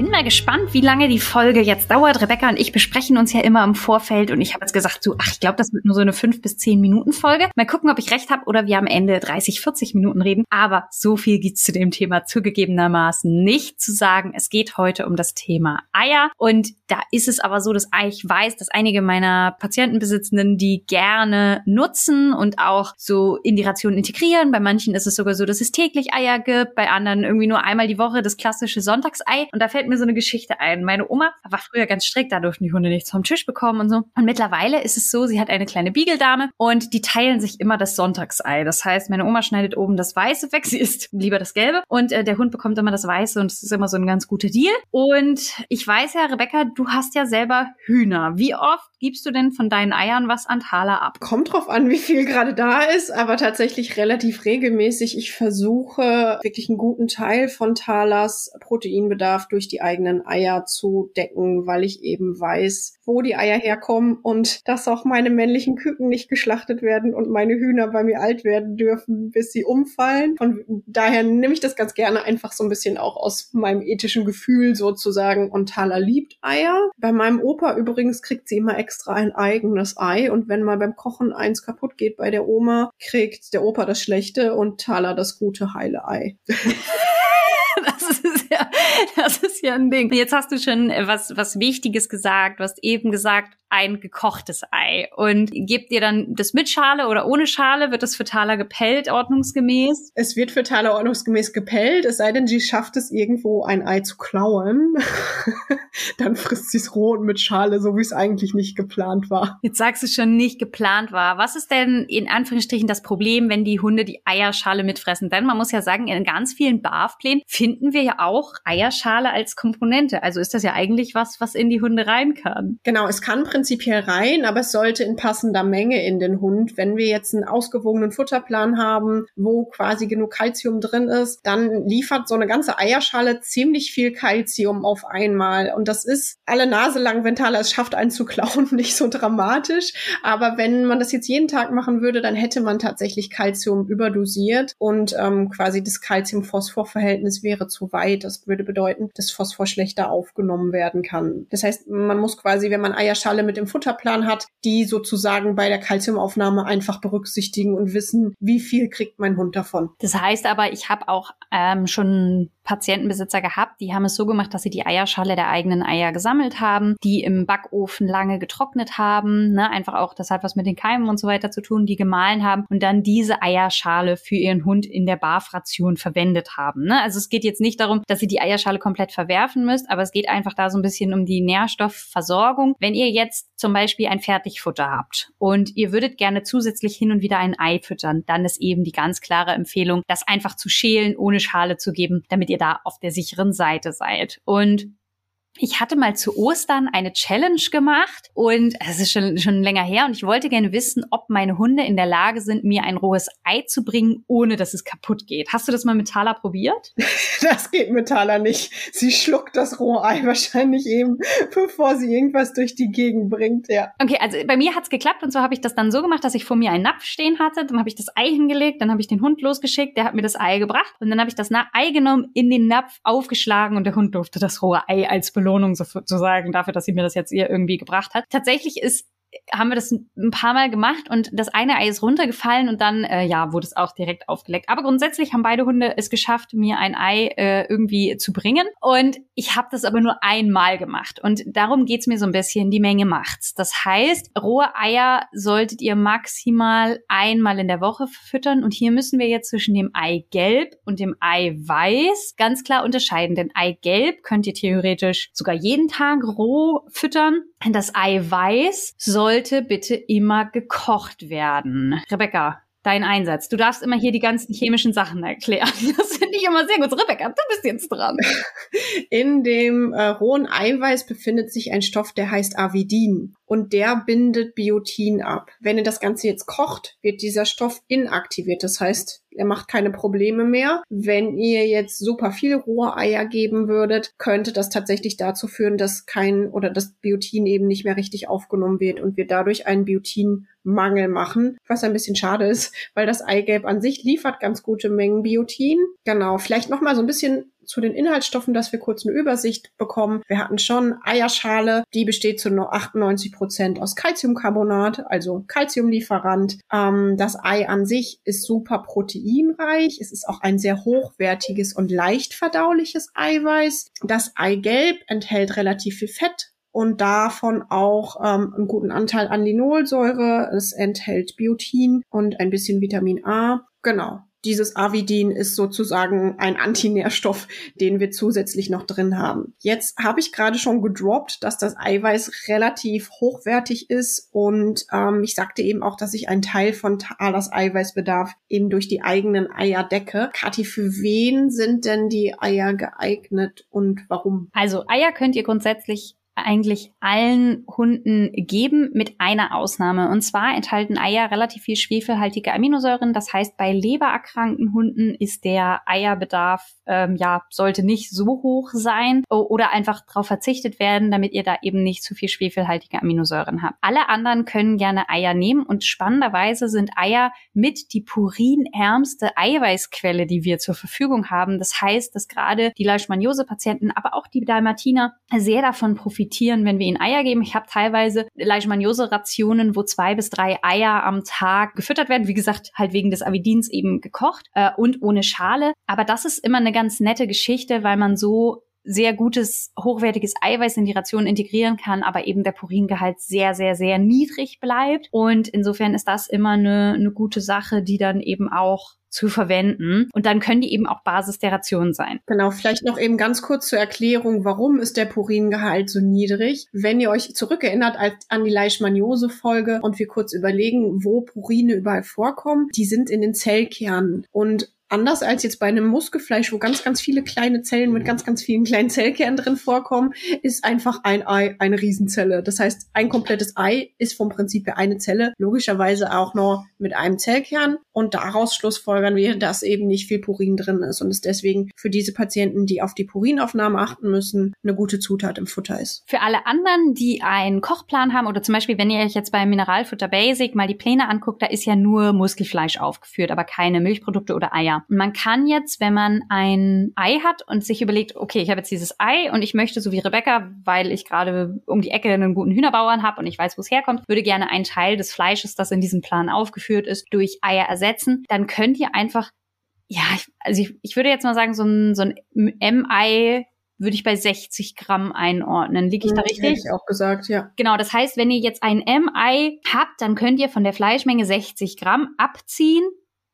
bin mal gespannt, wie lange die Folge jetzt dauert. Rebecca und ich besprechen uns ja immer im Vorfeld und ich habe jetzt gesagt, so, ach, ich glaube, das wird nur so eine fünf bis zehn Minuten Folge. Mal gucken, ob ich recht habe oder wir am Ende 30, 40 Minuten reden. Aber so viel gibt's zu dem Thema zugegebenermaßen nicht zu sagen. Es geht heute um das Thema Eier und da ist es aber so, dass ich weiß, dass einige meiner Patientenbesitzenden die gerne nutzen und auch so in die Ration integrieren. Bei manchen ist es sogar so, dass es täglich Eier gibt, bei anderen irgendwie nur einmal die Woche das klassische Sonntagsei. Und da fällt mir so eine Geschichte ein. Meine Oma war früher ganz strikt, da durften die Hunde nichts vom Tisch bekommen und so. Und mittlerweile ist es so, sie hat eine kleine Beagle-Dame und die teilen sich immer das Sonntagsei. Das heißt, meine Oma schneidet oben das Weiße weg, sie isst lieber das Gelbe und äh, der Hund bekommt immer das Weiße und es ist immer so ein ganz guter Deal. Und ich weiß ja, Rebecca, du hast ja selber Hühner. Wie oft gibst du denn von deinen Eiern was an Thaler ab? Kommt drauf an, wie viel gerade da ist, aber tatsächlich relativ regelmäßig. Ich versuche wirklich einen guten Teil von Thalers Proteinbedarf durch die eigenen Eier zu decken, weil ich eben weiß, wo die Eier herkommen und dass auch meine männlichen Küken nicht geschlachtet werden und meine Hühner bei mir alt werden dürfen, bis sie umfallen. Von daher nehme ich das ganz gerne einfach so ein bisschen auch aus meinem ethischen Gefühl sozusagen. Und Thaler liebt Eier. Bei meinem Opa übrigens kriegt sie immer extra ein eigenes Ei und wenn mal beim Kochen eins kaputt geht bei der Oma, kriegt der Opa das schlechte und Thaler das gute heile Ei. das ist ja, ein Ding. Jetzt hast du schon was, was Wichtiges gesagt. Du hast eben gesagt, ein gekochtes Ei. Und gebt ihr dann das mit Schale oder ohne Schale? Wird das für Thaler gepellt, ordnungsgemäß? Es wird für Thaler ordnungsgemäß gepellt, es sei denn, sie schafft es irgendwo, ein Ei zu klauen. dann frisst sie es roh und mit Schale, so wie es eigentlich nicht geplant war. Jetzt sagst du schon, nicht geplant war. Was ist denn in Anführungsstrichen das Problem, wenn die Hunde die Eierschale mitfressen? Denn man muss ja sagen, in ganz vielen BAF-Plänen finden wir ja auch Eierschale als Komponente. Also ist das ja eigentlich was, was in die Hunde rein kann. Genau, es kann prinzipiell rein, aber es sollte in passender Menge in den Hund. Wenn wir jetzt einen ausgewogenen Futterplan haben, wo quasi genug Kalzium drin ist, dann liefert so eine ganze Eierschale ziemlich viel Kalzium auf einmal. Und das ist alle Nase lang, wenn Thaler es schafft, einen zu klauen, nicht so dramatisch. Aber wenn man das jetzt jeden Tag machen würde, dann hätte man tatsächlich Kalzium überdosiert und ähm, quasi das Kalzium-Phosphor-Verhältnis wäre zu weit. Das würde bedeuten, dass Phosphor schlechter aufgenommen werden kann. Das heißt, man muss quasi, wenn man Eierschale mit dem Futterplan hat, die sozusagen bei der Kalziumaufnahme einfach berücksichtigen und wissen, wie viel kriegt mein Hund davon. Das heißt aber, ich habe auch ähm, schon Patientenbesitzer gehabt, die haben es so gemacht, dass sie die Eierschale der eigenen Eier gesammelt haben, die im Backofen lange getrocknet haben, ne, einfach auch, das hat was mit den Keimen und so weiter zu tun, die gemahlen haben und dann diese Eierschale für ihren Hund in der Barfration verwendet haben. Ne? Also es geht jetzt nicht darum, dass ihr die Eierschale komplett verwerfen müsst, aber es geht einfach da so ein bisschen um die Nährstoffversorgung. Wenn ihr jetzt zum Beispiel ein Fertigfutter habt und ihr würdet gerne zusätzlich hin und wieder ein Ei füttern, dann ist eben die ganz klare Empfehlung, das einfach zu schälen, ohne Schale zu geben, damit ihr da auf der sicheren Seite seid. Und ich hatte mal zu Ostern eine Challenge gemacht und es ist schon, schon länger her und ich wollte gerne wissen, ob meine Hunde in der Lage sind, mir ein rohes Ei zu bringen, ohne dass es kaputt geht. Hast du das mal mit Thala probiert? Das geht mit Thala nicht. Sie schluckt das rohe Ei wahrscheinlich eben, bevor sie irgendwas durch die Gegend bringt, ja. Okay, also bei mir hat's geklappt und so habe ich das dann so gemacht, dass ich vor mir einen Napf stehen hatte, dann habe ich das Ei hingelegt, dann habe ich den Hund losgeschickt, der hat mir das Ei gebracht und dann habe ich das Ei genommen, in den Napf aufgeschlagen und der Hund durfte das rohe Ei als Belohnung sozusagen dafür, dass sie mir das jetzt ihr irgendwie gebracht hat. Tatsächlich ist haben wir das ein paar Mal gemacht und das eine Ei ist runtergefallen und dann, äh, ja, wurde es auch direkt aufgeleckt. Aber grundsätzlich haben beide Hunde es geschafft, mir ein Ei äh, irgendwie zu bringen. Und ich habe das aber nur einmal gemacht. Und darum geht's mir so ein bisschen, die Menge macht's. Das heißt, rohe Eier solltet ihr maximal einmal in der Woche füttern. Und hier müssen wir jetzt zwischen dem Eigelb und dem Eiweiß ganz klar unterscheiden. Denn Eigelb könnt ihr theoretisch sogar jeden Tag roh füttern. Das Eiweiß soll sollte bitte immer gekocht werden. Rebecca, dein Einsatz. Du darfst immer hier die ganzen chemischen Sachen erklären. Das finde ich immer sehr gut. Rebecca, du bist jetzt dran. In dem äh, rohen Eiweiß befindet sich ein Stoff, der heißt Avidin. Und der bindet Biotin ab. Wenn ihr das Ganze jetzt kocht, wird dieser Stoff inaktiviert. Das heißt, er macht keine Probleme mehr. Wenn ihr jetzt super viel rohe Eier geben würdet, könnte das tatsächlich dazu führen, dass kein oder das Biotin eben nicht mehr richtig aufgenommen wird und wir dadurch einen Biotinmangel machen, was ein bisschen schade ist, weil das Eigelb an sich liefert ganz gute Mengen Biotin. Genau, vielleicht noch mal so ein bisschen zu den Inhaltsstoffen, dass wir kurz eine Übersicht bekommen. Wir hatten schon Eierschale, die besteht zu nur 98 Prozent aus Calciumcarbonat, also Calciumlieferant. Ähm, das Ei an sich ist super proteinreich. Es ist auch ein sehr hochwertiges und leicht verdauliches Eiweiß. Das Eigelb enthält relativ viel Fett, und davon auch ähm, einen guten Anteil an Linolsäure. Es enthält Biotin und ein bisschen Vitamin A. Genau dieses Avidin ist sozusagen ein Antinährstoff, den wir zusätzlich noch drin haben. Jetzt habe ich gerade schon gedroppt, dass das Eiweiß relativ hochwertig ist und ähm, ich sagte eben auch, dass ich einen Teil von Talas Eiweißbedarf eben durch die eigenen Eier decke. Kathi, für wen sind denn die Eier geeignet und warum? Also Eier könnt ihr grundsätzlich eigentlich allen Hunden geben, mit einer Ausnahme. Und zwar enthalten Eier relativ viel schwefelhaltige Aminosäuren. Das heißt, bei lebererkrankten Hunden ist der Eierbedarf, ähm, ja, sollte nicht so hoch sein oder einfach darauf verzichtet werden, damit ihr da eben nicht zu viel schwefelhaltige Aminosäuren habt. Alle anderen können gerne Eier nehmen und spannenderweise sind Eier mit die purinärmste Eiweißquelle, die wir zur Verfügung haben. Das heißt, dass gerade die Leishmaniose-Patienten, aber auch die Dalmatiner sehr davon profitieren, profitieren, wenn wir ihnen Eier geben. Ich habe teilweise Leishmaniose-Rationen, wo zwei bis drei Eier am Tag gefüttert werden. Wie gesagt, halt wegen des Avidins eben gekocht äh, und ohne Schale. Aber das ist immer eine ganz nette Geschichte, weil man so sehr gutes, hochwertiges Eiweiß in die Ration integrieren kann, aber eben der Puringehalt sehr, sehr, sehr niedrig bleibt. Und insofern ist das immer eine, eine gute Sache, die dann eben auch zu verwenden. Und dann können die eben auch Basis der Ration sein. Genau, vielleicht noch eben ganz kurz zur Erklärung, warum ist der Puringehalt so niedrig? Wenn ihr euch zurückerinnert an die Leishmaniose-Folge und wir kurz überlegen, wo Purine überall vorkommen, die sind in den Zellkernen. Und anders als jetzt bei einem Muskelfleisch, wo ganz, ganz viele kleine Zellen mit ganz, ganz vielen kleinen Zellkernen drin vorkommen, ist einfach ein Ei eine Riesenzelle. Das heißt, ein komplettes Ei ist vom Prinzip her eine Zelle, logischerweise auch nur mit einem Zellkern und daraus schlussfolgern wir, dass eben nicht viel Purin drin ist und es deswegen für diese Patienten, die auf die Purinaufnahme achten müssen, eine gute Zutat im Futter ist. Für alle anderen, die einen Kochplan haben oder zum Beispiel, wenn ihr euch jetzt bei Mineralfutter Basic mal die Pläne anguckt, da ist ja nur Muskelfleisch aufgeführt, aber keine Milchprodukte oder Eier. Und man kann jetzt, wenn man ein Ei hat und sich überlegt, okay, ich habe jetzt dieses Ei und ich möchte so wie Rebecca, weil ich gerade um die Ecke einen guten Hühnerbauern habe und ich weiß, wo es herkommt, würde gerne einen Teil des Fleisches, das in diesem Plan aufgeführt ist, durch Eier ersetzen, dann könnt ihr einfach ja, ich, also ich, ich würde jetzt mal sagen, so ein, so ein M-Ei würde ich bei 60 Gramm einordnen. Liege ich da richtig? Hätte ich auch gesagt, ja. Genau, das heißt, wenn ihr jetzt ein M-Ei habt, dann könnt ihr von der Fleischmenge 60 Gramm abziehen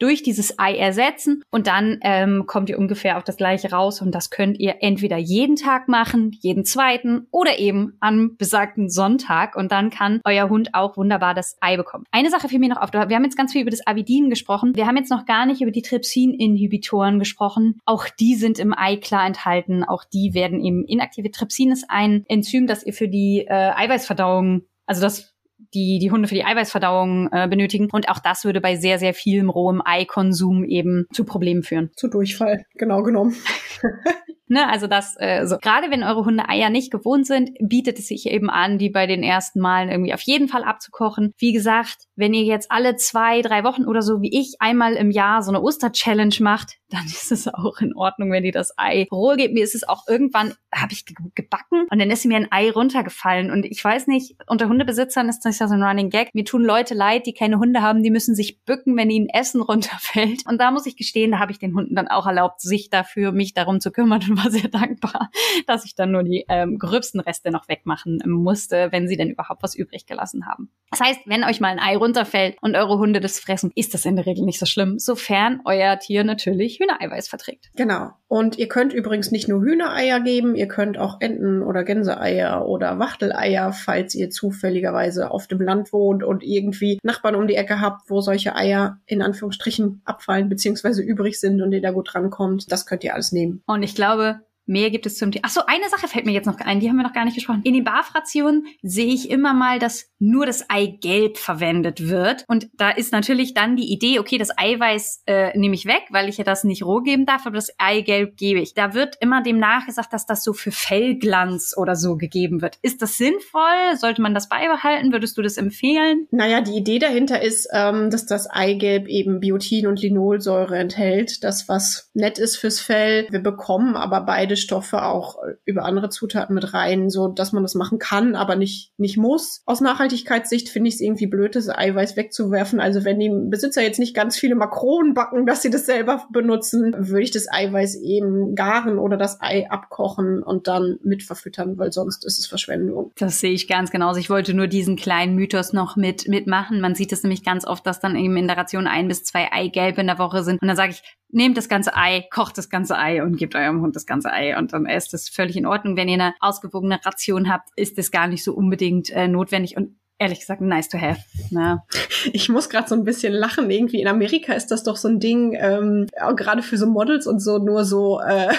durch dieses Ei ersetzen und dann ähm, kommt ihr ungefähr auf das gleiche raus und das könnt ihr entweder jeden Tag machen, jeden zweiten oder eben am besagten Sonntag und dann kann euer Hund auch wunderbar das Ei bekommen. Eine Sache fiel mir noch auf, wir haben jetzt ganz viel über das Avidin gesprochen, wir haben jetzt noch gar nicht über die Trypsin-Inhibitoren gesprochen. Auch die sind im Ei klar enthalten, auch die werden eben inaktive. Trypsin ist ein Enzym, das ihr für die äh, Eiweißverdauung also das die die Hunde für die Eiweißverdauung äh, benötigen. Und auch das würde bei sehr, sehr vielem rohem Eikonsum eben zu Problemen führen. Zu Durchfall, genau genommen. Ne, also das, äh, so gerade wenn eure Hunde Eier nicht gewohnt sind, bietet es sich eben an, die bei den ersten Malen irgendwie auf jeden Fall abzukochen. Wie gesagt, wenn ihr jetzt alle zwei, drei Wochen oder so wie ich einmal im Jahr so eine Oster-Challenge macht, dann ist es auch in Ordnung, wenn ihr das Ei roh gebt. Mir ist es auch irgendwann, habe ich gebacken und dann ist mir ein Ei runtergefallen. Und ich weiß nicht, unter Hundebesitzern ist das ja so ein Running Gag. Mir tun Leute leid, die keine Hunde haben, die müssen sich bücken, wenn ihnen Essen runterfällt. Und da muss ich gestehen, da habe ich den Hunden dann auch erlaubt, sich dafür, mich darum zu kümmern und war sehr dankbar, dass ich dann nur die ähm, gröbsten Reste noch wegmachen musste, wenn sie denn überhaupt was übrig gelassen haben. Das heißt, wenn euch mal ein Ei runterfällt und eure Hunde das fressen, ist das in der Regel nicht so schlimm, sofern euer Tier natürlich Hühnereiweiß verträgt. Genau. Und ihr könnt übrigens nicht nur Hühnereier geben, ihr könnt auch Enten- oder Gänseeier oder Wachteleier, falls ihr zufälligerweise auf dem Land wohnt und irgendwie Nachbarn um die Ecke habt, wo solche Eier in Anführungsstrichen abfallen bzw. übrig sind und ihr da gut rankommt. Das könnt ihr alles nehmen. Und ich glaube, Mehr gibt es zum Thema. Ach so, eine Sache fällt mir jetzt noch ein, die haben wir noch gar nicht gesprochen. In den Barfrationen sehe ich immer mal, dass nur das Eigelb verwendet wird. Und da ist natürlich dann die Idee, okay, das Eiweiß äh, nehme ich weg, weil ich ja das nicht roh geben darf, aber das Eigelb gebe ich. Da wird immer dem nachgesagt, dass das so für Fellglanz oder so gegeben wird. Ist das sinnvoll? Sollte man das beibehalten? Würdest du das empfehlen? Naja, die Idee dahinter ist, ähm, dass das Eigelb eben Biotin und Linolsäure enthält. Das, was nett ist fürs Fell. Wir bekommen aber beide Stoffe auch über andere Zutaten mit rein, so dass man das machen kann, aber nicht, nicht muss. Aus Nachhaltigkeitssicht finde ich es irgendwie blöd, das Eiweiß wegzuwerfen. Also wenn die Besitzer jetzt nicht ganz viele Makronen backen, dass sie das selber benutzen, würde ich das Eiweiß eben garen oder das Ei abkochen und dann mit verfüttern, weil sonst ist es Verschwendung. Das sehe ich ganz genauso. Ich wollte nur diesen kleinen Mythos noch mit mitmachen. Man sieht es nämlich ganz oft, dass dann eben in der Ration ein bis zwei Eigelbe in der Woche sind. Und dann sage ich, nehmt das ganze Ei, kocht das ganze Ei und gebt eurem Hund das ganze Ei und dann ist das völlig in Ordnung. Wenn ihr eine ausgewogene Ration habt, ist das gar nicht so unbedingt äh, notwendig und ehrlich gesagt nice to have. Na. Ich muss gerade so ein bisschen lachen. Irgendwie in Amerika ist das doch so ein Ding, ähm, gerade für so Models und so, nur so äh,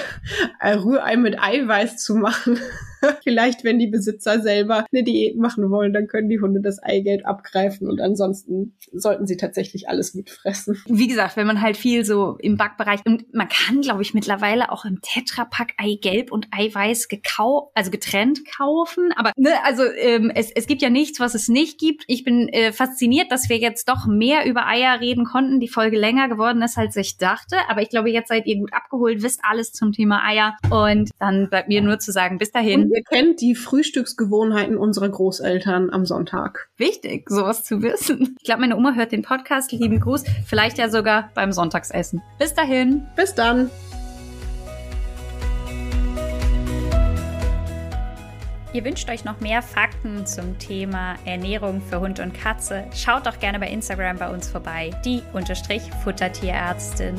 Rührei mit Eiweiß zu machen. Vielleicht, wenn die Besitzer selber eine Diät machen wollen, dann können die Hunde das Eigelb abgreifen und ansonsten sollten sie tatsächlich alles mitfressen. Wie gesagt, wenn man halt viel so im Backbereich und man kann, glaube ich, mittlerweile auch im Tetrapack Eigelb und Eiweiß gekau also getrennt kaufen. Aber ne, also ähm, es, es gibt ja nichts, was es nicht gibt. Ich bin äh, fasziniert, dass wir jetzt doch mehr über Eier reden konnten. Die Folge länger geworden ist, als ich dachte. Aber ich glaube, jetzt seid ihr gut abgeholt, wisst alles zum Thema Eier. Und dann bleibt mir nur zu sagen, bis dahin. Und ihr kennt die Frühstücksgewohnheiten unserer Großeltern am Sonntag. Wichtig, sowas zu wissen. Ich glaube, meine Oma hört den Podcast. Lieben Gruß. Vielleicht ja sogar beim Sonntagsessen. Bis dahin. Bis dann. Ihr wünscht euch noch mehr Fakten zum Thema Ernährung für Hund und Katze? Schaut doch gerne bei Instagram bei uns vorbei, die Unterstrich Futtertierärztin.